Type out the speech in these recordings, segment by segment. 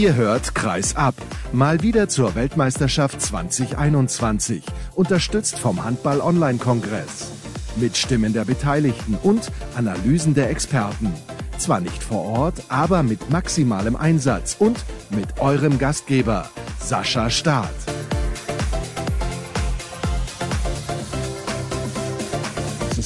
Ihr hört Kreis ab. Mal wieder zur Weltmeisterschaft 2021. Unterstützt vom Handball-Online-Kongress. Mit Stimmen der Beteiligten und Analysen der Experten. Zwar nicht vor Ort, aber mit maximalem Einsatz und mit eurem Gastgeber, Sascha Staat.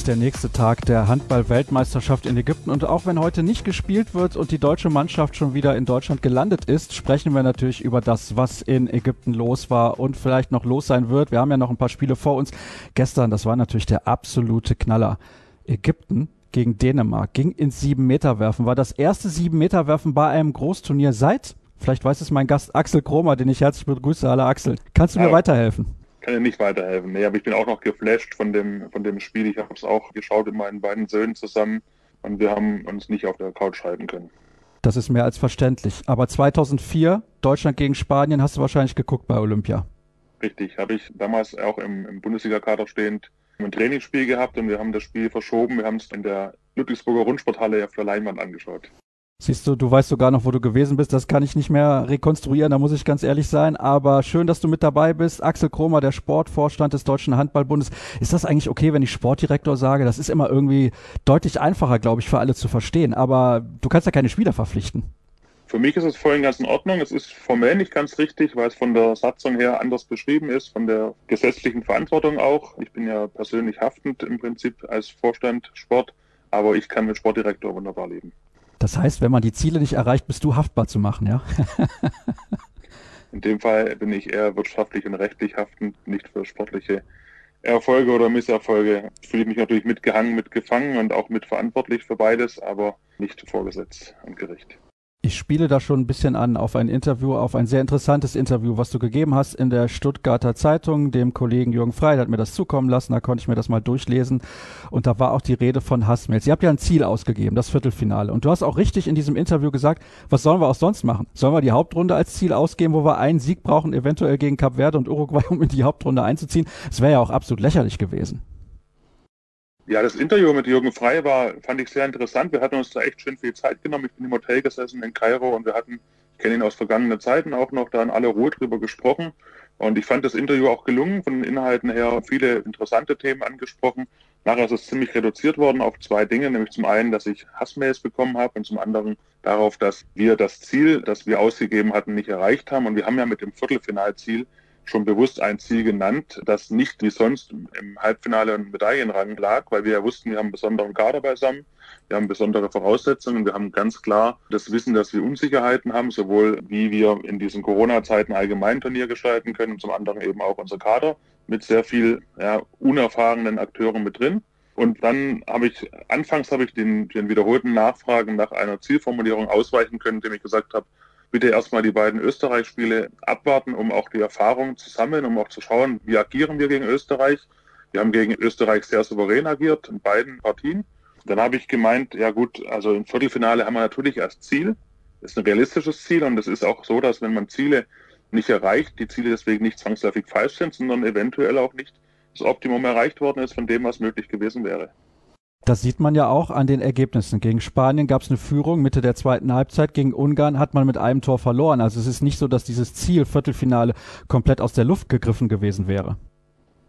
Ist der nächste Tag der Handball-Weltmeisterschaft in Ägypten. Und auch wenn heute nicht gespielt wird und die deutsche Mannschaft schon wieder in Deutschland gelandet ist, sprechen wir natürlich über das, was in Ägypten los war und vielleicht noch los sein wird. Wir haben ja noch ein paar Spiele vor uns. Gestern, das war natürlich der absolute Knaller. Ägypten gegen Dänemark ging ins sieben Meter werfen. War das erste sieben Meter werfen bei einem Großturnier seit, vielleicht weiß es mein Gast Axel Kromer, den ich herzlich begrüße. Hallo Axel. Kannst du mir weiterhelfen? Kann dir nicht weiterhelfen. Nee, aber ich bin auch noch geflasht von dem, von dem Spiel. Ich habe es auch geschaut mit meinen beiden Söhnen zusammen und wir haben uns nicht auf der Couch halten können. Das ist mehr als verständlich. Aber 2004, Deutschland gegen Spanien, hast du wahrscheinlich geguckt bei Olympia. Richtig, habe ich damals auch im, im Bundesliga-Kader stehend ein Trainingsspiel gehabt und wir haben das Spiel verschoben. Wir haben es in der Ludwigsburger Rundsporthalle auf der Leinwand angeschaut. Siehst du, du weißt sogar noch, wo du gewesen bist. Das kann ich nicht mehr rekonstruieren, da muss ich ganz ehrlich sein. Aber schön, dass du mit dabei bist. Axel Kromer, der Sportvorstand des Deutschen Handballbundes. Ist das eigentlich okay, wenn ich Sportdirektor sage? Das ist immer irgendwie deutlich einfacher, glaube ich, für alle zu verstehen. Aber du kannst ja keine Spieler verpflichten. Für mich ist es voll ganz in Ordnung. Es ist formell nicht ganz richtig, weil es von der Satzung her anders beschrieben ist, von der gesetzlichen Verantwortung auch. Ich bin ja persönlich haftend im Prinzip als Vorstand Sport, aber ich kann mit Sportdirektor wunderbar leben. Das heißt, wenn man die Ziele nicht erreicht, bist du haftbar zu machen, ja? In dem Fall bin ich eher wirtschaftlich und rechtlich haftend, nicht für sportliche Erfolge oder Misserfolge. Ich fühle mich natürlich mitgehangen, mitgefangen und auch mitverantwortlich für beides, aber nicht vorgesetzt am Gericht. Ich spiele da schon ein bisschen an auf ein Interview, auf ein sehr interessantes Interview, was du gegeben hast in der Stuttgarter Zeitung, dem Kollegen Jürgen Frey, der hat mir das zukommen lassen, da konnte ich mir das mal durchlesen und da war auch die Rede von Hassmails. Ihr habt ja ein Ziel ausgegeben, das Viertelfinale und du hast auch richtig in diesem Interview gesagt, was sollen wir auch sonst machen? Sollen wir die Hauptrunde als Ziel ausgeben, wo wir einen Sieg brauchen, eventuell gegen Kap Verde und Uruguay, um in die Hauptrunde einzuziehen? Das wäre ja auch absolut lächerlich gewesen. Ja, das Interview mit Jürgen Frey war, fand ich sehr interessant. Wir hatten uns da echt schön viel Zeit genommen. Ich bin im Hotel gesessen in Kairo und wir hatten, ich kenne ihn aus vergangenen Zeiten auch noch, da in aller Ruhe drüber gesprochen. Und ich fand das Interview auch gelungen, von den Inhalten her viele interessante Themen angesprochen. Nachher ist es ziemlich reduziert worden auf zwei Dinge, nämlich zum einen, dass ich Hassmails bekommen habe und zum anderen darauf, dass wir das Ziel, das wir ausgegeben hatten, nicht erreicht haben. Und wir haben ja mit dem Viertelfinalziel schon bewusst ein Ziel genannt, das nicht wie sonst im Halbfinale und Medaillenrang lag, weil wir ja wussten, wir haben einen besonderen Kader beisammen, wir haben besondere Voraussetzungen, wir haben ganz klar das Wissen, dass wir Unsicherheiten haben, sowohl wie wir in diesen Corona-Zeiten allgemein Turnier gestalten können und zum anderen eben auch unser Kader mit sehr viel ja, unerfahrenen Akteuren mit drin. Und dann habe ich, anfangs habe ich den, den wiederholten Nachfragen nach einer Zielformulierung ausweichen können, indem ich gesagt habe, bitte erstmal die beiden Österreich-Spiele abwarten, um auch die Erfahrung zu sammeln, um auch zu schauen, wie agieren wir gegen Österreich. Wir haben gegen Österreich sehr souverän agiert in beiden Partien. Dann habe ich gemeint, ja gut, also im Viertelfinale haben wir natürlich als Ziel, das ist ein realistisches Ziel und es ist auch so, dass wenn man Ziele nicht erreicht, die Ziele deswegen nicht zwangsläufig falsch sind, sondern eventuell auch nicht das Optimum erreicht worden ist von dem, was möglich gewesen wäre. Das sieht man ja auch an den Ergebnissen. Gegen Spanien gab es eine Führung Mitte der zweiten Halbzeit. Gegen Ungarn hat man mit einem Tor verloren. Also es ist nicht so, dass dieses Ziel Viertelfinale komplett aus der Luft gegriffen gewesen wäre.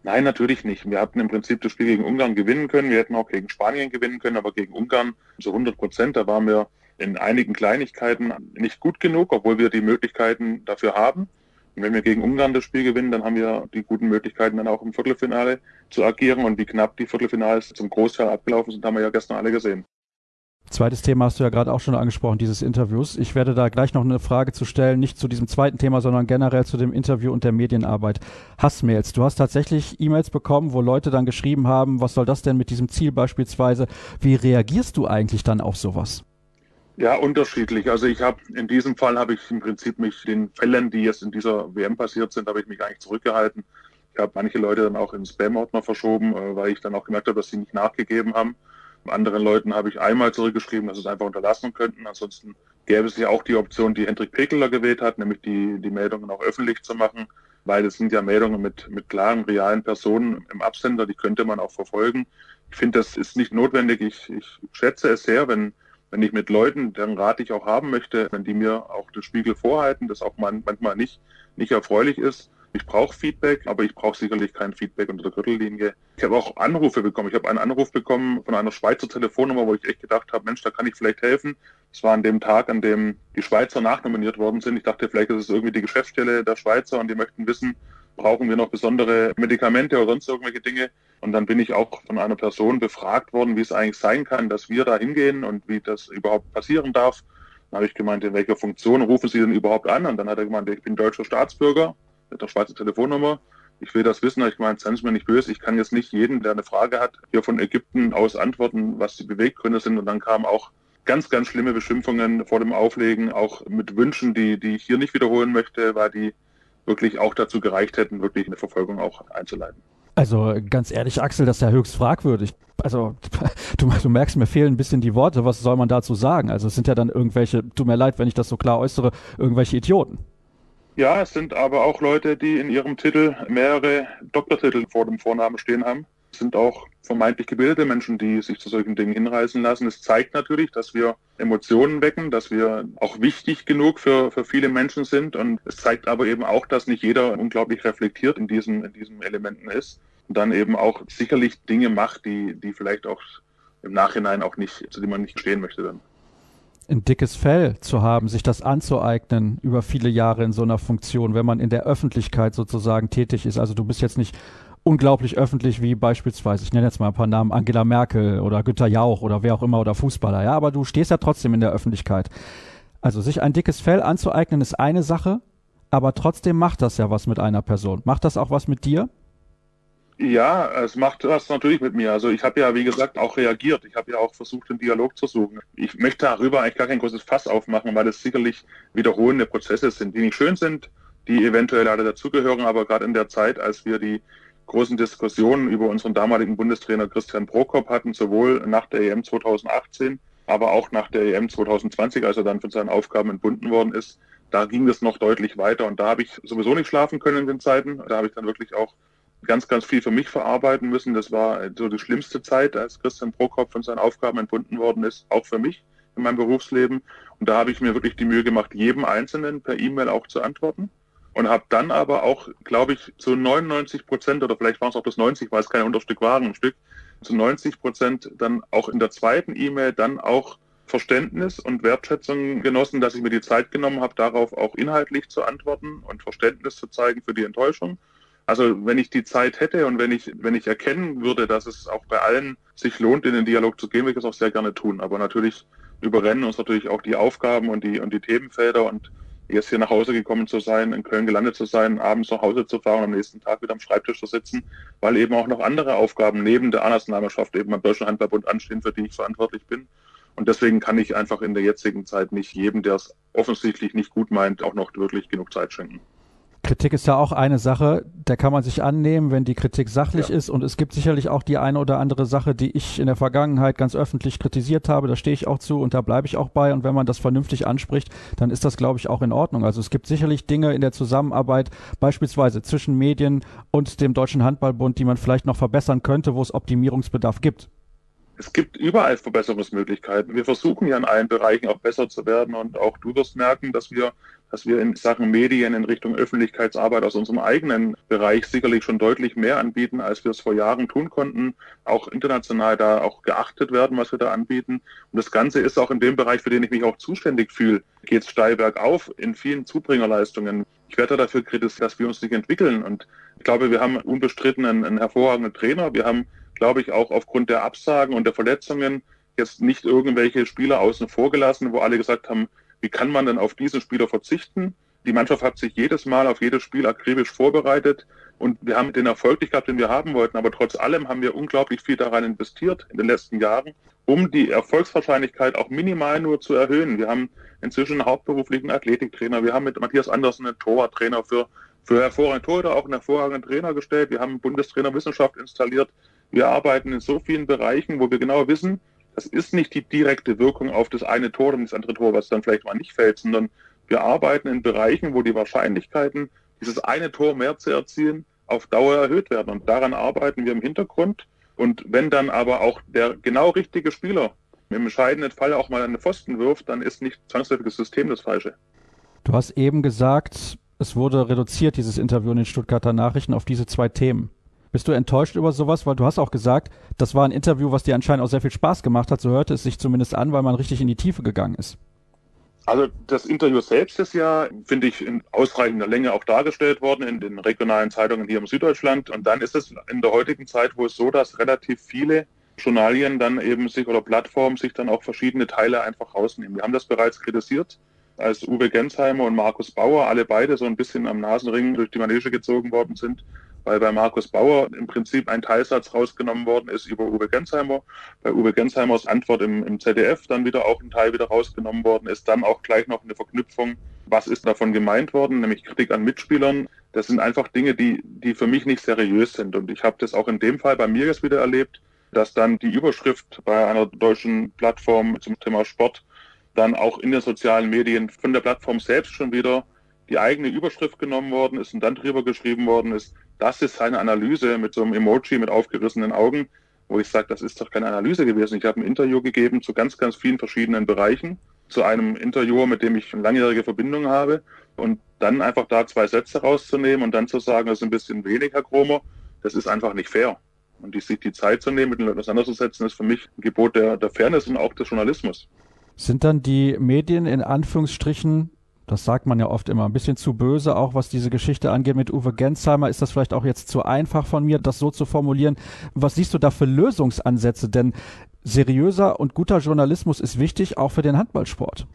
Nein, natürlich nicht. Wir hatten im Prinzip das Spiel gegen Ungarn gewinnen können. Wir hätten auch gegen Spanien gewinnen können, aber gegen Ungarn zu 100 Prozent. Da waren wir in einigen Kleinigkeiten nicht gut genug, obwohl wir die Möglichkeiten dafür haben. Und wenn wir gegen Ungarn das Spiel gewinnen, dann haben wir die guten Möglichkeiten, dann auch im Viertelfinale zu agieren. Und wie knapp die Viertelfinals zum Großteil abgelaufen sind, haben wir ja gestern alle gesehen. Zweites Thema hast du ja gerade auch schon angesprochen, dieses Interviews. Ich werde da gleich noch eine Frage zu stellen, nicht zu diesem zweiten Thema, sondern generell zu dem Interview und der Medienarbeit. Hassmails. Du hast tatsächlich E-Mails bekommen, wo Leute dann geschrieben haben, was soll das denn mit diesem Ziel beispielsweise? Wie reagierst du eigentlich dann auf sowas? Ja, unterschiedlich. Also ich habe in diesem Fall habe ich im Prinzip mich den Fällen, die jetzt in dieser WM passiert sind, habe ich mich eigentlich zurückgehalten. Ich habe manche Leute dann auch in Spam-Ordner verschoben, äh, weil ich dann auch gemerkt habe, dass sie nicht nachgegeben haben. Anderen Leuten habe ich einmal zurückgeschrieben, dass sie es einfach unterlassen könnten. Ansonsten gäbe es ja auch die Option, die Hendrik Pekeler gewählt hat, nämlich die, die Meldungen auch öffentlich zu machen, weil es sind ja Meldungen mit, mit klaren, realen Personen im Absender, die könnte man auch verfolgen. Ich finde, das ist nicht notwendig. Ich, ich schätze es sehr, wenn wenn ich mit Leuten, deren Rat ich auch haben möchte, wenn die mir auch den Spiegel vorhalten, das auch manchmal nicht, nicht erfreulich ist. Ich brauche Feedback, aber ich brauche sicherlich kein Feedback unter der Gürtellinie. Ich habe auch Anrufe bekommen. Ich habe einen Anruf bekommen von einer Schweizer Telefonnummer, wo ich echt gedacht habe, Mensch, da kann ich vielleicht helfen. Es war an dem Tag, an dem die Schweizer nachnominiert worden sind. Ich dachte, vielleicht ist es irgendwie die Geschäftsstelle der Schweizer und die möchten wissen, brauchen wir noch besondere Medikamente oder sonst irgendwelche Dinge. Und dann bin ich auch von einer Person befragt worden, wie es eigentlich sein kann, dass wir da hingehen und wie das überhaupt passieren darf. Dann habe ich gemeint, in welcher Funktion rufen Sie denn überhaupt an? Und dann hat er gemeint, ich bin deutscher Staatsbürger mit der Schweizer Telefonnummer. Ich will das wissen, ich meine, seien Sie mir nicht böse, ich kann jetzt nicht jeden, der eine Frage hat, hier von Ägypten aus antworten, was die Beweggründe sind. Und dann kamen auch ganz, ganz schlimme Beschimpfungen vor dem Auflegen, auch mit Wünschen, die, die ich hier nicht wiederholen möchte, weil die wirklich auch dazu gereicht hätten, wirklich eine Verfolgung auch einzuleiten. Also ganz ehrlich, Axel, das ist ja höchst fragwürdig. Also du, du, merkst, mir fehlen ein bisschen die Worte. Was soll man dazu sagen? Also es sind ja dann irgendwelche, tut mir leid, wenn ich das so klar äußere, irgendwelche Idioten. Ja, es sind aber auch Leute, die in ihrem Titel mehrere Doktortitel vor dem Vornamen stehen haben. Sind auch vermeintlich gebildete Menschen, die sich zu solchen Dingen hinreißen lassen. Es zeigt natürlich, dass wir Emotionen wecken, dass wir auch wichtig genug für, für viele Menschen sind. Und es zeigt aber eben auch, dass nicht jeder unglaublich reflektiert in diesen, in diesen Elementen ist und dann eben auch sicherlich Dinge macht, die, die vielleicht auch im Nachhinein auch nicht, zu denen man nicht stehen möchte dann ein dickes Fell zu haben, sich das anzueignen über viele Jahre in so einer Funktion, wenn man in der Öffentlichkeit sozusagen tätig ist. Also du bist jetzt nicht unglaublich öffentlich wie beispielsweise, ich nenne jetzt mal ein paar Namen, Angela Merkel oder Günter Jauch oder wer auch immer oder Fußballer, ja, aber du stehst ja trotzdem in der Öffentlichkeit. Also sich ein dickes Fell anzueignen ist eine Sache, aber trotzdem macht das ja was mit einer Person. Macht das auch was mit dir? Ja, es macht was natürlich mit mir. Also ich habe ja, wie gesagt, auch reagiert. Ich habe ja auch versucht, den Dialog zu suchen. Ich möchte darüber eigentlich gar kein großes Fass aufmachen, weil es sicherlich wiederholende Prozesse sind, die nicht schön sind, die eventuell alle dazugehören, aber gerade in der Zeit, als wir die großen Diskussionen über unseren damaligen Bundestrainer Christian Prokop hatten, sowohl nach der EM 2018, aber auch nach der EM 2020, als er dann von seinen Aufgaben entbunden worden ist, da ging es noch deutlich weiter und da habe ich sowieso nicht schlafen können in den Zeiten. Da habe ich dann wirklich auch ganz, ganz viel für mich verarbeiten müssen. Das war so die schlimmste Zeit, als Christian Prokop von seinen Aufgaben entbunden worden ist, auch für mich in meinem Berufsleben. Und da habe ich mir wirklich die Mühe gemacht, jedem Einzelnen per E-Mail auch zu antworten. Und habe dann aber auch, glaube ich, zu 99 Prozent oder vielleicht waren es auch bis 90, weil es kein Unterstück waren, ein Stück, zu 90 Prozent dann auch in der zweiten E-Mail dann auch Verständnis und Wertschätzung genossen, dass ich mir die Zeit genommen habe, darauf auch inhaltlich zu antworten und Verständnis zu zeigen für die Enttäuschung also wenn ich die Zeit hätte und wenn ich, wenn ich erkennen würde, dass es auch bei allen sich lohnt, in den Dialog zu gehen, würde ich das auch sehr gerne tun. Aber natürlich überrennen uns natürlich auch die Aufgaben und die, und die Themenfelder und jetzt hier nach Hause gekommen zu sein, in Köln gelandet zu sein, abends nach Hause zu fahren und am nächsten Tag wieder am Schreibtisch zu sitzen, weil eben auch noch andere Aufgaben neben der Anlassnahmeschaft eben beim Deutschen Handballbund anstehen, für die ich verantwortlich bin. Und deswegen kann ich einfach in der jetzigen Zeit nicht jedem, der es offensichtlich nicht gut meint, auch noch wirklich genug Zeit schenken. Kritik ist ja auch eine Sache, der kann man sich annehmen, wenn die Kritik sachlich ja. ist. Und es gibt sicherlich auch die eine oder andere Sache, die ich in der Vergangenheit ganz öffentlich kritisiert habe. Da stehe ich auch zu und da bleibe ich auch bei. Und wenn man das vernünftig anspricht, dann ist das, glaube ich, auch in Ordnung. Also es gibt sicherlich Dinge in der Zusammenarbeit, beispielsweise zwischen Medien und dem Deutschen Handballbund, die man vielleicht noch verbessern könnte, wo es Optimierungsbedarf gibt es gibt überall Verbesserungsmöglichkeiten. Wir versuchen ja in allen Bereichen auch besser zu werden und auch du wirst merken, dass wir, dass wir in Sachen Medien in Richtung Öffentlichkeitsarbeit aus unserem eigenen Bereich sicherlich schon deutlich mehr anbieten, als wir es vor Jahren tun konnten. Auch international da auch geachtet werden, was wir da anbieten. Und das Ganze ist auch in dem Bereich, für den ich mich auch zuständig fühle, geht es steil bergauf in vielen Zubringerleistungen. Ich werde dafür kritisiert, dass wir uns nicht entwickeln. Und ich glaube, wir haben unbestritten einen, einen hervorragenden Trainer. Wir haben glaube ich, auch aufgrund der Absagen und der Verletzungen jetzt nicht irgendwelche Spieler außen vor gelassen, wo alle gesagt haben, wie kann man denn auf diesen Spieler verzichten? Die Mannschaft hat sich jedes Mal auf jedes Spiel akribisch vorbereitet und wir haben den Erfolg nicht gehabt, den wir haben wollten. Aber trotz allem haben wir unglaublich viel daran investiert in den letzten Jahren, um die Erfolgswahrscheinlichkeit auch minimal nur zu erhöhen. Wir haben inzwischen einen hauptberuflichen Athletiktrainer. Wir haben mit Matthias Andersen einen Torwarttrainer für, für hervorragende Torhüter auch einen hervorragenden Trainer gestellt. Wir haben einen Bundestrainer Wissenschaft installiert. Wir arbeiten in so vielen Bereichen, wo wir genau wissen, das ist nicht die direkte Wirkung auf das eine Tor und das andere Tor, was dann vielleicht mal nicht fällt, sondern wir arbeiten in Bereichen, wo die Wahrscheinlichkeiten, dieses eine Tor mehr zu erzielen, auf Dauer erhöht werden. Und daran arbeiten wir im Hintergrund. Und wenn dann aber auch der genau richtige Spieler im entscheidenden Fall auch mal eine Pfosten wirft, dann ist nicht zwangsläufig das System das Falsche. Du hast eben gesagt, es wurde reduziert, dieses Interview in den Stuttgarter Nachrichten, auf diese zwei Themen. Bist du enttäuscht über sowas? Weil du hast auch gesagt, das war ein Interview, was dir anscheinend auch sehr viel Spaß gemacht hat. So hörte es sich zumindest an, weil man richtig in die Tiefe gegangen ist. Also das Interview selbst ist ja, finde ich, in ausreichender Länge auch dargestellt worden in den regionalen Zeitungen hier im Süddeutschland. Und dann ist es in der heutigen Zeit, wo es so, dass relativ viele Journalien dann eben sich oder Plattformen sich dann auch verschiedene Teile einfach rausnehmen. Wir haben das bereits kritisiert, als Uwe Gensheimer und Markus Bauer alle beide so ein bisschen am Nasenring durch die Manege gezogen worden sind weil bei Markus Bauer im Prinzip ein Teilsatz rausgenommen worden ist über Uwe Gensheimer. Bei Uwe Gensheimers Antwort im, im ZDF dann wieder auch ein Teil wieder rausgenommen worden ist. Dann auch gleich noch eine Verknüpfung. Was ist davon gemeint worden? Nämlich Kritik an Mitspielern. Das sind einfach Dinge, die, die für mich nicht seriös sind. Und ich habe das auch in dem Fall bei mir jetzt wieder erlebt, dass dann die Überschrift bei einer deutschen Plattform zum Thema Sport dann auch in den sozialen Medien von der Plattform selbst schon wieder die eigene Überschrift genommen worden ist und dann drüber geschrieben worden ist, das ist eine Analyse mit so einem Emoji mit aufgerissenen Augen, wo ich sage, das ist doch keine Analyse gewesen. Ich habe ein Interview gegeben zu ganz, ganz vielen verschiedenen Bereichen, zu einem Interviewer, mit dem ich eine langjährige Verbindung habe und dann einfach da zwei Sätze rauszunehmen und dann zu sagen, das ist ein bisschen wenig, Herr Kromer, das ist einfach nicht fair. Und die, sich die Zeit zu nehmen, mit den Leuten auseinanderzusetzen, ist für mich ein Gebot der, der Fairness und auch des Journalismus. Sind dann die Medien in Anführungsstrichen das sagt man ja oft immer, ein bisschen zu böse, auch was diese Geschichte angeht mit Uwe Gensheimer. Ist das vielleicht auch jetzt zu einfach von mir, das so zu formulieren? Was siehst du da für Lösungsansätze? Denn seriöser und guter Journalismus ist wichtig, auch für den Handballsport.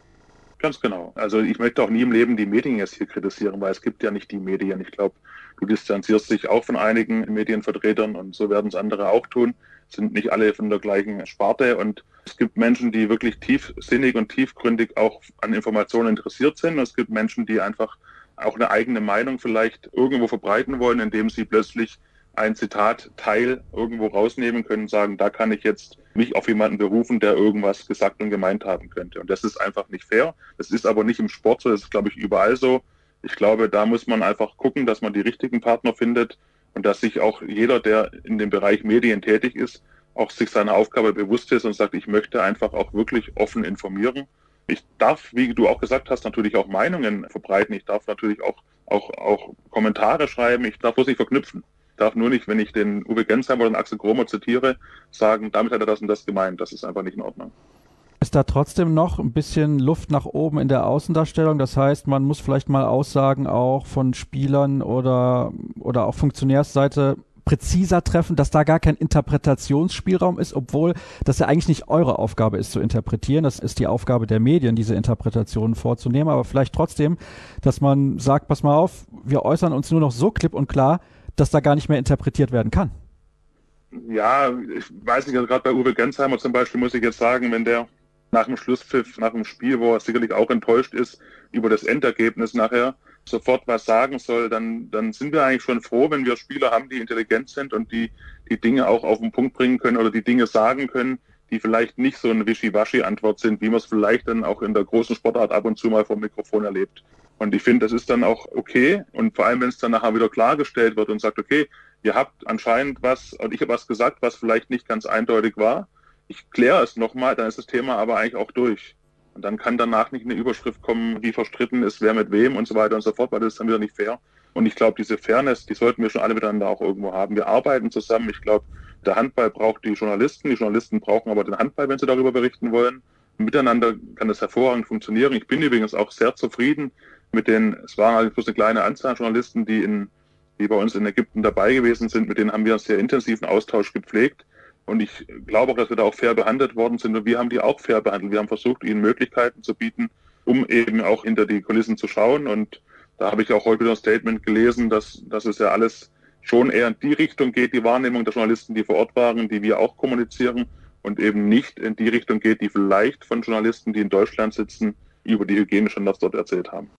Ganz genau. Also ich möchte auch nie im Leben die Medien jetzt hier kritisieren, weil es gibt ja nicht die Medien. Ich glaube, du distanzierst dich auch von einigen Medienvertretern und so werden es andere auch tun. Sind nicht alle von der gleichen Sparte und es gibt Menschen, die wirklich tiefsinnig und tiefgründig auch an Informationen interessiert sind. Und es gibt Menschen, die einfach auch eine eigene Meinung vielleicht irgendwo verbreiten wollen, indem sie plötzlich ein Zitatteil irgendwo rausnehmen können und sagen, da kann ich jetzt mich auf jemanden berufen, der irgendwas gesagt und gemeint haben könnte. Und das ist einfach nicht fair. Das ist aber nicht im Sport so, das ist, glaube ich, überall so. Ich glaube, da muss man einfach gucken, dass man die richtigen Partner findet und dass sich auch jeder, der in dem Bereich Medien tätig ist, auch sich seiner Aufgabe bewusst ist und sagt, ich möchte einfach auch wirklich offen informieren. Ich darf, wie du auch gesagt hast, natürlich auch Meinungen verbreiten. Ich darf natürlich auch, auch, auch Kommentare schreiben. Ich darf bloß nicht verknüpfen. Ich darf nur nicht, wenn ich den Uwe Gensheimer oder den Axel Gromer zitiere, sagen, damit hat er das und das gemeint. Das ist einfach nicht in Ordnung. Ist da trotzdem noch ein bisschen Luft nach oben in der Außendarstellung? Das heißt, man muss vielleicht mal Aussagen auch von Spielern oder, oder auch Funktionärsseite präziser treffen, dass da gar kein Interpretationsspielraum ist, obwohl das ja eigentlich nicht eure Aufgabe ist zu interpretieren. Das ist die Aufgabe der Medien, diese Interpretationen vorzunehmen. Aber vielleicht trotzdem, dass man sagt, pass mal auf, wir äußern uns nur noch so klipp und klar, dass da gar nicht mehr interpretiert werden kann. Ja, ich weiß nicht, also gerade bei Uwe Gensheimer zum Beispiel muss ich jetzt sagen, wenn der nach dem Schlusspfiff, nach dem Spiel, wo er sicherlich auch enttäuscht ist über das Endergebnis nachher, sofort was sagen soll, dann, dann sind wir eigentlich schon froh, wenn wir Spieler haben, die intelligent sind und die die Dinge auch auf den Punkt bringen können oder die Dinge sagen können, die vielleicht nicht so eine Wischiwaschi-Antwort sind, wie man es vielleicht dann auch in der großen Sportart ab und zu mal vom Mikrofon erlebt. Und ich finde, das ist dann auch okay. Und vor allem, wenn es dann nachher wieder klargestellt wird und sagt, okay, ihr habt anscheinend was, und ich habe was gesagt, was vielleicht nicht ganz eindeutig war. Ich kläre es nochmal, dann ist das Thema aber eigentlich auch durch. Und dann kann danach nicht eine Überschrift kommen, wie verstritten ist, wer mit wem und so weiter und so fort, weil das ist dann wieder nicht fair. Und ich glaube, diese Fairness, die sollten wir schon alle miteinander auch irgendwo haben. Wir arbeiten zusammen. Ich glaube, der Handball braucht die Journalisten, die Journalisten brauchen aber den Handball, wenn sie darüber berichten wollen. Miteinander kann das hervorragend funktionieren. Ich bin übrigens auch sehr zufrieden mit den, es waren halt bloß eine kleine Anzahl an Journalisten, die in, die bei uns in Ägypten dabei gewesen sind. Mit denen haben wir einen sehr intensiven Austausch gepflegt. Und ich glaube auch, dass wir da auch fair behandelt worden sind. Und wir haben die auch fair behandelt. Wir haben versucht, ihnen Möglichkeiten zu bieten, um eben auch hinter die Kulissen zu schauen. Und da habe ich auch heute wieder ein Statement gelesen, dass, dass es ja alles schon eher in die Richtung geht, die Wahrnehmung der Journalisten, die vor Ort waren, die wir auch kommunizieren und eben nicht in die Richtung geht, die vielleicht von Journalisten, die in Deutschland sitzen, über die Hygienestandards dort erzählt haben.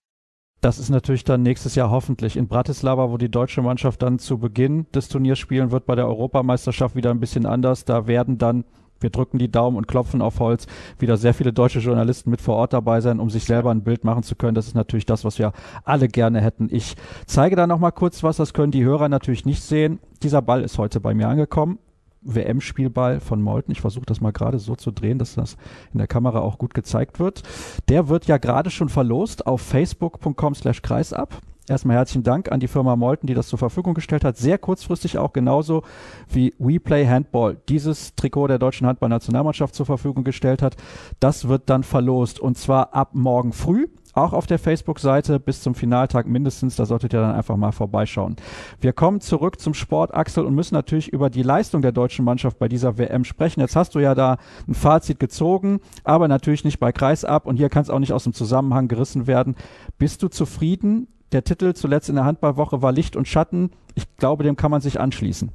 Das ist natürlich dann nächstes Jahr hoffentlich in Bratislava, wo die deutsche Mannschaft dann zu Beginn des Turniers spielen wird, bei der Europameisterschaft wieder ein bisschen anders. Da werden dann, wir drücken die Daumen und klopfen auf Holz, wieder sehr viele deutsche Journalisten mit vor Ort dabei sein, um sich selber ein Bild machen zu können. Das ist natürlich das, was wir alle gerne hätten. Ich zeige da nochmal kurz was, das können die Hörer natürlich nicht sehen. Dieser Ball ist heute bei mir angekommen WM-Spielball von Molten. Ich versuche das mal gerade so zu drehen, dass das in der Kamera auch gut gezeigt wird. Der wird ja gerade schon verlost auf facebook.com slash kreisab. Erstmal herzlichen Dank an die Firma Molten, die das zur Verfügung gestellt hat. Sehr kurzfristig auch genauso wie WePlay Handball dieses Trikot der deutschen Handballnationalmannschaft zur Verfügung gestellt hat. Das wird dann verlost und zwar ab morgen früh auch auf der Facebook-Seite bis zum Finaltag mindestens. Da solltet ihr dann einfach mal vorbeischauen. Wir kommen zurück zum Sport, Axel, und müssen natürlich über die Leistung der deutschen Mannschaft bei dieser WM sprechen. Jetzt hast du ja da ein Fazit gezogen, aber natürlich nicht bei Kreisab und hier kann es auch nicht aus dem Zusammenhang gerissen werden. Bist du zufrieden? Der Titel zuletzt in der Handballwoche war Licht und Schatten. Ich glaube, dem kann man sich anschließen.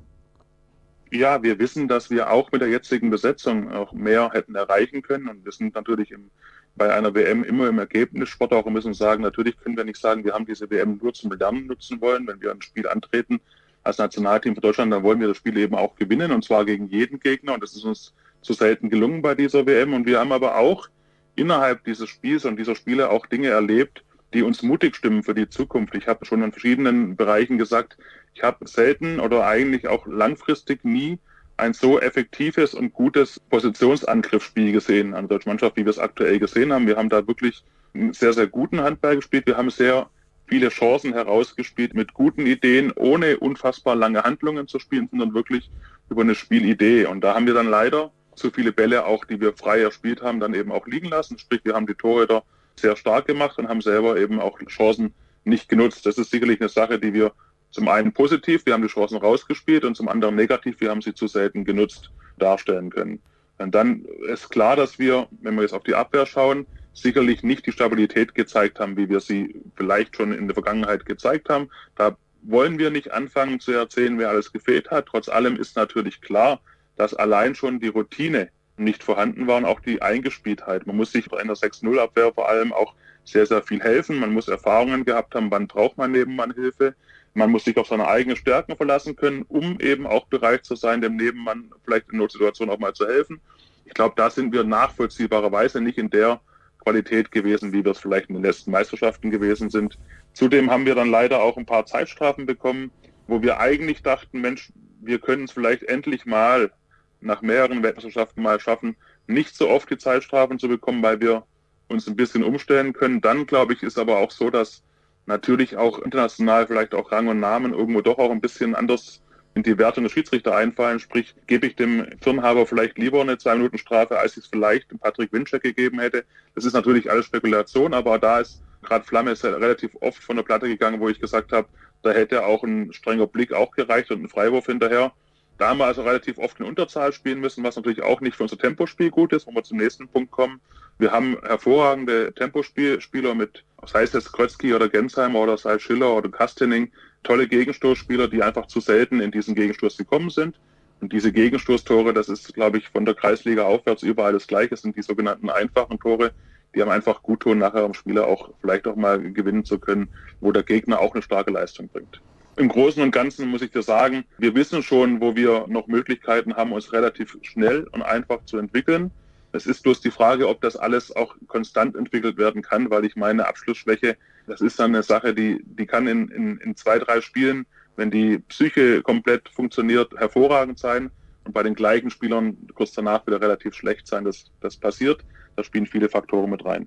Ja, wir wissen, dass wir auch mit der jetzigen Besetzung auch mehr hätten erreichen können und wir sind natürlich im bei einer WM immer im Ergebnissport auch müssen sagen, natürlich können wir nicht sagen, wir haben diese WM nur zum Lernen nutzen wollen. Wenn wir ein Spiel antreten als Nationalteam für Deutschland, dann wollen wir das Spiel eben auch gewinnen und zwar gegen jeden Gegner und das ist uns zu selten gelungen bei dieser WM und wir haben aber auch innerhalb dieses Spiels und dieser Spiele auch Dinge erlebt, die uns mutig stimmen für die Zukunft. Ich habe schon in verschiedenen Bereichen gesagt, ich habe selten oder eigentlich auch langfristig nie ein so effektives und gutes Positionsangriffsspiel gesehen an der deutschen Mannschaft, wie wir es aktuell gesehen haben. Wir haben da wirklich einen sehr, sehr guten Handball gespielt. Wir haben sehr viele Chancen herausgespielt mit guten Ideen, ohne unfassbar lange Handlungen zu spielen, sondern wirklich über eine Spielidee. Und da haben wir dann leider zu viele Bälle auch, die wir frei erspielt haben, dann eben auch liegen lassen. Sprich, wir haben die Torhüter sehr stark gemacht und haben selber eben auch Chancen nicht genutzt. Das ist sicherlich eine Sache, die wir zum einen positiv, wir haben die Chancen rausgespielt und zum anderen negativ, wir haben sie zu selten genutzt darstellen können. Und dann ist klar, dass wir, wenn wir jetzt auf die Abwehr schauen, sicherlich nicht die Stabilität gezeigt haben, wie wir sie vielleicht schon in der Vergangenheit gezeigt haben. Da wollen wir nicht anfangen zu erzählen, wer alles gefehlt hat. Trotz allem ist natürlich klar, dass allein schon die Routine nicht vorhanden war und auch die Eingespieltheit. Man muss sich in der 6-0-Abwehr vor allem auch sehr, sehr viel helfen. Man muss Erfahrungen gehabt haben, wann braucht man Nebenmann Hilfe. Man muss sich auf seine eigenen Stärken verlassen können, um eben auch bereit zu sein, dem Nebenmann vielleicht in Notsituationen auch mal zu helfen. Ich glaube, da sind wir nachvollziehbarerweise nicht in der Qualität gewesen, wie wir es vielleicht in den letzten Meisterschaften gewesen sind. Zudem haben wir dann leider auch ein paar Zeitstrafen bekommen, wo wir eigentlich dachten, Mensch, wir können es vielleicht endlich mal nach mehreren Weltmeisterschaften mal schaffen, nicht so oft die Zeitstrafen zu bekommen, weil wir uns ein bisschen umstellen können. Dann, glaube ich, ist aber auch so, dass natürlich auch international vielleicht auch Rang und Namen irgendwo doch auch ein bisschen anders in die Wertung des Schiedsrichter einfallen. Sprich, gebe ich dem Firmenhaber vielleicht lieber eine zwei Minuten Strafe, als ich es vielleicht Patrick Winczek gegeben hätte. Das ist natürlich alles Spekulation, aber da ist gerade Flamme ist ja relativ oft von der Platte gegangen, wo ich gesagt habe, da hätte auch ein strenger Blick auch gereicht und ein Freiwurf hinterher. Da haben wir also relativ oft in Unterzahl spielen müssen, was natürlich auch nicht für unser Tempospiel gut ist, wo wir zum nächsten Punkt kommen. Wir haben hervorragende Tempospieler mit, sei es jetzt Krötzky oder Gensheimer oder sei Schiller oder Kastening, tolle Gegenstoßspieler, die einfach zu selten in diesen Gegenstoß gekommen sind. Und diese Gegenstoßtore, das ist, glaube ich, von der Kreisliga aufwärts überall das Gleiche, sind die sogenannten einfachen Tore, die haben einfach gut tun, nachher am Spieler auch vielleicht auch mal gewinnen zu können, wo der Gegner auch eine starke Leistung bringt. Im Großen und Ganzen muss ich dir sagen, wir wissen schon, wo wir noch Möglichkeiten haben, uns relativ schnell und einfach zu entwickeln. Es ist bloß die Frage, ob das alles auch konstant entwickelt werden kann, weil ich meine Abschlussschwäche, das ist dann eine Sache, die, die kann in, in, in zwei, drei Spielen, wenn die Psyche komplett funktioniert, hervorragend sein und bei den gleichen Spielern kurz danach wieder relativ schlecht sein. Das, das passiert. Da spielen viele Faktoren mit rein.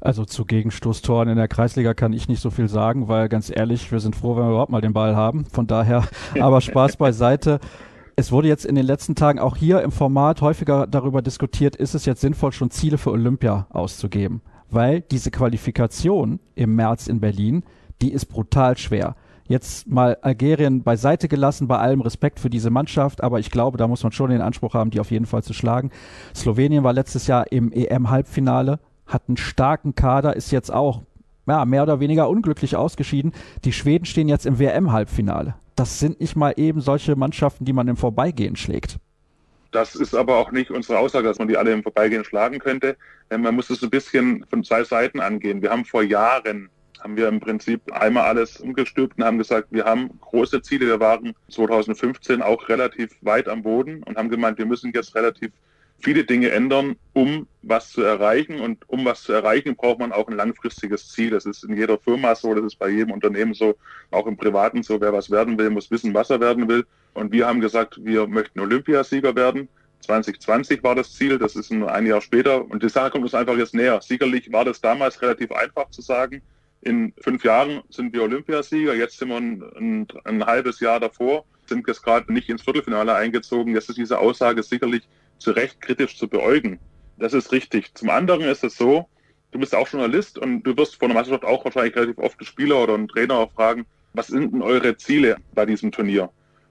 Also zu Gegenstoßtoren in der Kreisliga kann ich nicht so viel sagen, weil ganz ehrlich, wir sind froh, wenn wir überhaupt mal den Ball haben. Von daher, aber Spaß beiseite. Es wurde jetzt in den letzten Tagen auch hier im Format häufiger darüber diskutiert, ist es jetzt sinnvoll, schon Ziele für Olympia auszugeben? Weil diese Qualifikation im März in Berlin, die ist brutal schwer. Jetzt mal Algerien beiseite gelassen, bei allem Respekt für diese Mannschaft, aber ich glaube, da muss man schon den Anspruch haben, die auf jeden Fall zu schlagen. Slowenien war letztes Jahr im EM-Halbfinale, hat einen starken Kader, ist jetzt auch ja, mehr oder weniger unglücklich ausgeschieden. Die Schweden stehen jetzt im WM-Halbfinale. Das sind nicht mal eben solche Mannschaften, die man im Vorbeigehen schlägt. Das ist aber auch nicht unsere Aussage, dass man die alle im Vorbeigehen schlagen könnte. Man muss es ein bisschen von zwei Seiten angehen. Wir haben vor Jahren, haben wir im Prinzip einmal alles umgestülpt und haben gesagt, wir haben große Ziele. Wir waren 2015 auch relativ weit am Boden und haben gemeint, wir müssen jetzt relativ viele Dinge ändern, um was zu erreichen. Und um was zu erreichen, braucht man auch ein langfristiges Ziel. Das ist in jeder Firma so, das ist bei jedem Unternehmen so, auch im Privaten so. Wer was werden will, muss wissen, was er werden will. Und wir haben gesagt, wir möchten Olympiasieger werden. 2020 war das Ziel, das ist nur ein Jahr später. Und die Sache kommt uns einfach jetzt näher. Sicherlich war das damals relativ einfach zu sagen. In fünf Jahren sind wir Olympiasieger. Jetzt sind wir ein, ein, ein halbes Jahr davor, sind jetzt gerade nicht ins Viertelfinale eingezogen. Jetzt ist diese Aussage sicherlich zu Recht kritisch zu beäugen. Das ist richtig. Zum anderen ist es so, du bist auch Journalist und du wirst vor der Meisterschaft auch wahrscheinlich relativ oft einen Spieler oder einen Trainer auch fragen, was sind denn eure Ziele bei diesem Turnier?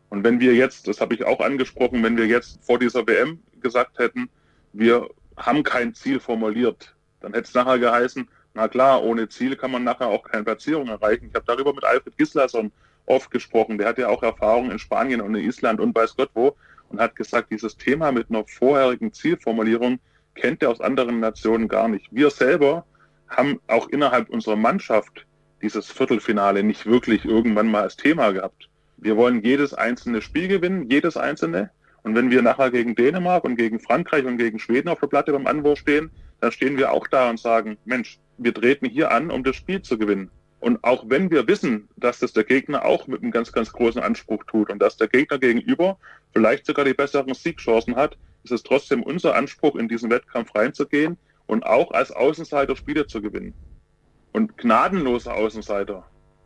Und wenn wir jetzt, das habe ich auch angesprochen, wenn wir jetzt vor dieser WM gesagt hätten, wir haben kein Ziel formuliert, dann hätte es nachher geheißen, na klar, ohne Ziel kann man nachher auch keine Platzierung erreichen. Ich habe darüber mit Alfred Gislason oft gesprochen. Der hat ja auch Erfahrung in Spanien und in Island und weiß Gott wo und hat gesagt, dieses Thema mit einer vorherigen Zielformulierung kennt er aus anderen Nationen gar nicht. Wir selber haben auch innerhalb unserer Mannschaft dieses Viertelfinale nicht wirklich irgendwann mal als Thema gehabt. Wir wollen jedes einzelne Spiel gewinnen, jedes einzelne. Und wenn wir nachher gegen Dänemark und gegen Frankreich und gegen Schweden auf der Platte beim Anwurf stehen, dann stehen wir auch da und sagen, Mensch, wir treten hier an, um das Spiel zu gewinnen. Und auch wenn wir wissen, dass das der Gegner auch mit einem ganz, ganz großen Anspruch tut und dass der Gegner gegenüber vielleicht sogar die besseren Siegchancen hat, ist es trotzdem unser Anspruch, in diesen Wettkampf reinzugehen und auch als Außenseiter Spiele zu gewinnen. Und gnadenloser Außenseiter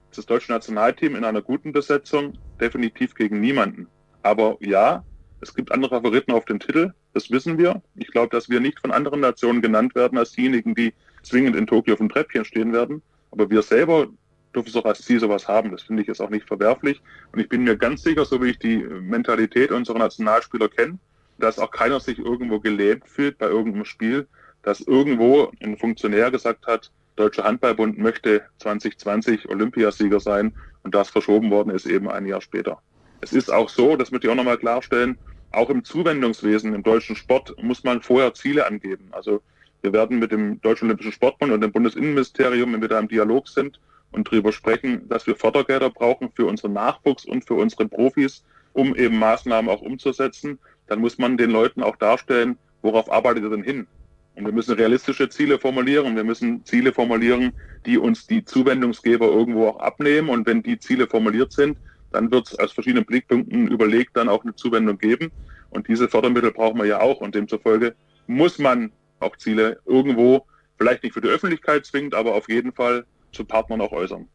ist das deutsche Nationalteam in einer guten Besetzung definitiv gegen niemanden. Aber ja, es gibt andere Favoriten auf den Titel, das wissen wir. Ich glaube, dass wir nicht von anderen Nationen genannt werden als diejenigen, die zwingend in Tokio auf dem Treppchen stehen werden. Aber wir selber dürfen es auch als Ziel sowas haben. Das finde ich jetzt auch nicht verwerflich. Und ich bin mir ganz sicher, so wie ich die Mentalität unserer Nationalspieler kenne, dass auch keiner sich irgendwo gelähmt fühlt bei irgendeinem Spiel, dass irgendwo ein Funktionär gesagt hat, Deutscher Handballbund möchte 2020 Olympiasieger sein und das verschoben worden ist eben ein Jahr später. Es ist auch so, das möchte ich auch nochmal klarstellen, auch im Zuwendungswesen, im deutschen Sport muss man vorher Ziele angeben. Also wir werden mit dem Deutschen Olympischen Sportbund und dem Bundesinnenministerium, wenn wir da im Dialog sind und darüber sprechen, dass wir Fördergelder brauchen für unseren Nachwuchs und für unsere Profis, um eben Maßnahmen auch umzusetzen, dann muss man den Leuten auch darstellen, worauf arbeitet ihr denn hin? Und wir müssen realistische Ziele formulieren. Wir müssen Ziele formulieren, die uns die Zuwendungsgeber irgendwo auch abnehmen. Und wenn die Ziele formuliert sind, dann wird es aus verschiedenen Blickpunkten überlegt dann auch eine Zuwendung geben. Und diese Fördermittel brauchen wir ja auch. Und demzufolge muss man auch Ziele irgendwo, vielleicht nicht für die Öffentlichkeit zwingend, aber auf jeden Fall zu Partnern auch äußern.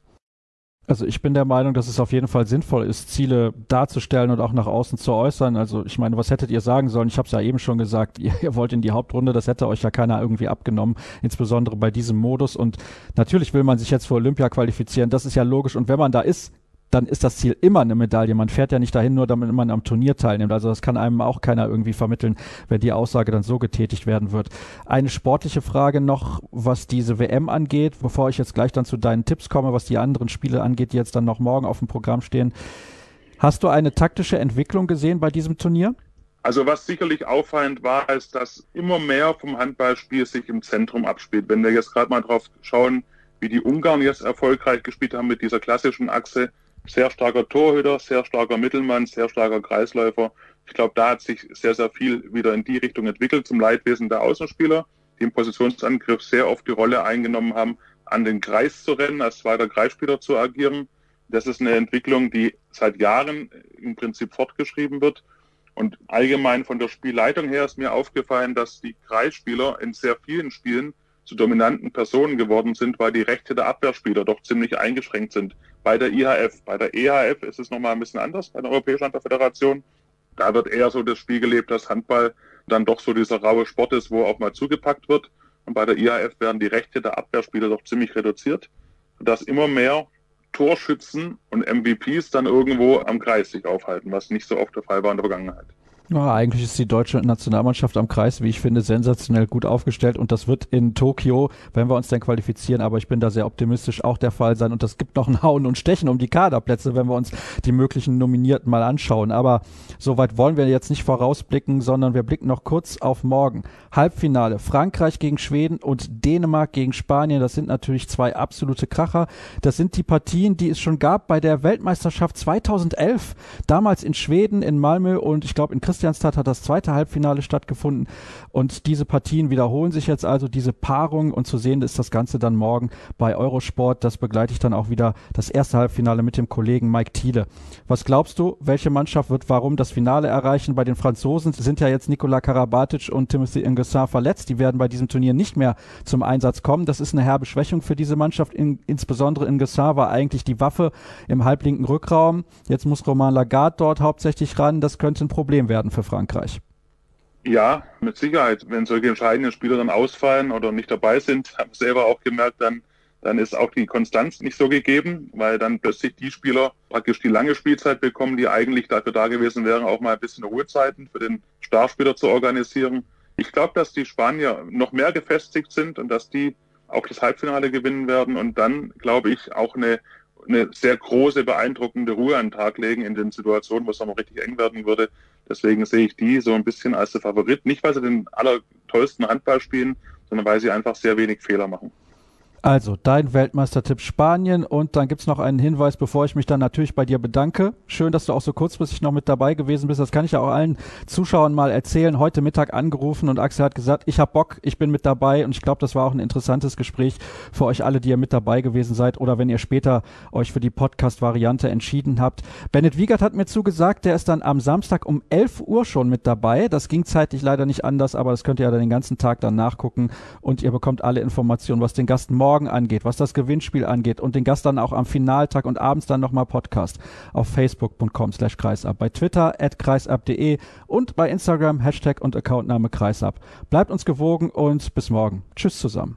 Also ich bin der Meinung, dass es auf jeden Fall sinnvoll ist, Ziele darzustellen und auch nach außen zu äußern. Also ich meine, was hättet ihr sagen sollen? Ich habe es ja eben schon gesagt, ihr, ihr, wollt in die Hauptrunde, das hätte euch ja keiner irgendwie abgenommen, insbesondere bei diesem Modus. Und natürlich will man sich jetzt für Olympia qualifizieren, das ist ja logisch. Und wenn man da ist, dann ist das Ziel immer eine Medaille. Man fährt ja nicht dahin, nur damit man am Turnier teilnimmt. Also das kann einem auch keiner irgendwie vermitteln, wenn die Aussage dann so getätigt werden wird. Eine sportliche Frage noch, was diese WM angeht, bevor ich jetzt gleich dann zu deinen Tipps komme, was die anderen Spiele angeht, die jetzt dann noch morgen auf dem Programm stehen. Hast du eine taktische Entwicklung gesehen bei diesem Turnier? Also was sicherlich auffallend war, ist, dass immer mehr vom Handballspiel sich im Zentrum abspielt. Wenn wir jetzt gerade mal drauf schauen, wie die Ungarn jetzt erfolgreich gespielt haben mit dieser klassischen Achse, sehr starker Torhüter, sehr starker Mittelmann, sehr starker Kreisläufer. Ich glaube, da hat sich sehr, sehr viel wieder in die Richtung entwickelt zum Leidwesen der Außenspieler, die im Positionsangriff sehr oft die Rolle eingenommen haben, an den Kreis zu rennen, als zweiter Kreisspieler zu agieren. Das ist eine Entwicklung, die seit Jahren im Prinzip fortgeschrieben wird. Und allgemein von der Spielleitung her ist mir aufgefallen, dass die Kreisspieler in sehr vielen Spielen zu dominanten Personen geworden sind, weil die Rechte der Abwehrspieler doch ziemlich eingeschränkt sind. Bei der IHF, bei der EHF ist es nochmal ein bisschen anders, bei der Europäischen Handballföderation. Da wird eher so das Spiel gelebt, dass Handball dann doch so dieser raue Sport ist, wo auch mal zugepackt wird. Und bei der IHF werden die Rechte der Abwehrspieler doch ziemlich reduziert, dass immer mehr Torschützen und MVPs dann irgendwo am Kreis sich aufhalten, was nicht so oft der Fall war in der Vergangenheit. Ja, eigentlich ist die deutsche Nationalmannschaft am Kreis, wie ich finde, sensationell gut aufgestellt und das wird in Tokio, wenn wir uns dann qualifizieren, aber ich bin da sehr optimistisch, auch der Fall sein und das gibt noch ein Hauen und Stechen um die Kaderplätze, wenn wir uns die möglichen Nominierten mal anschauen. Aber soweit wollen wir jetzt nicht vorausblicken, sondern wir blicken noch kurz auf morgen. Halbfinale Frankreich gegen Schweden und Dänemark gegen Spanien, das sind natürlich zwei absolute Kracher. Das sind die Partien, die es schon gab bei der Weltmeisterschaft 2011, damals in Schweden, in Malmö und ich glaube in Christ Christianstadt hat das zweite Halbfinale stattgefunden und diese Partien wiederholen sich jetzt also, diese Paarung und zu sehen ist das Ganze dann morgen bei Eurosport. Das begleite ich dann auch wieder das erste Halbfinale mit dem Kollegen Mike Thiele. Was glaubst du, welche Mannschaft wird warum das Finale erreichen? Bei den Franzosen sind ja jetzt Nikola Karabatic und Timothy Ingesar verletzt. Die werden bei diesem Turnier nicht mehr zum Einsatz kommen. Das ist eine herbe Schwächung für diese Mannschaft. In, insbesondere Ingesar war eigentlich die Waffe im halblinken Rückraum. Jetzt muss Romain Lagarde dort hauptsächlich ran. Das könnte ein Problem werden für Frankreich. Ja, mit Sicherheit. Wenn solche entscheidenden Spieler dann ausfallen oder nicht dabei sind, haben wir selber auch gemerkt, dann, dann ist auch die Konstanz nicht so gegeben, weil dann plötzlich die Spieler praktisch die lange Spielzeit bekommen, die eigentlich dafür da gewesen wären, auch mal ein bisschen Ruhezeiten für den Starspieler zu organisieren. Ich glaube, dass die Spanier noch mehr gefestigt sind und dass die auch das Halbfinale gewinnen werden und dann, glaube ich, auch eine, eine sehr große, beeindruckende Ruhe an den Tag legen in den Situationen, wo es nochmal richtig eng werden würde. Deswegen sehe ich die so ein bisschen als der Favorit. Nicht, weil sie den allertollsten Handball spielen, sondern weil sie einfach sehr wenig Fehler machen. Also, dein Weltmeistertipp Spanien und dann gibt's noch einen Hinweis, bevor ich mich dann natürlich bei dir bedanke. Schön, dass du auch so kurzfristig noch mit dabei gewesen bist. Das kann ich ja auch allen Zuschauern mal erzählen. Heute Mittag angerufen und Axel hat gesagt, ich hab Bock, ich bin mit dabei und ich glaube, das war auch ein interessantes Gespräch für euch alle, die ihr mit dabei gewesen seid oder wenn ihr später euch für die Podcast-Variante entschieden habt. Bennett Wiegert hat mir zugesagt, der ist dann am Samstag um 11 Uhr schon mit dabei. Das ging zeitlich leider nicht anders, aber das könnt ihr ja dann den ganzen Tag dann nachgucken und ihr bekommt alle Informationen, was den Gast morgen morgen angeht, was das Gewinnspiel angeht und den Gast dann auch am Finaltag und abends dann nochmal Podcast auf facebook.com slash kreisab, bei Twitter at kreisab.de und bei Instagram Hashtag und Accountname kreisab. Bleibt uns gewogen und bis morgen. Tschüss zusammen.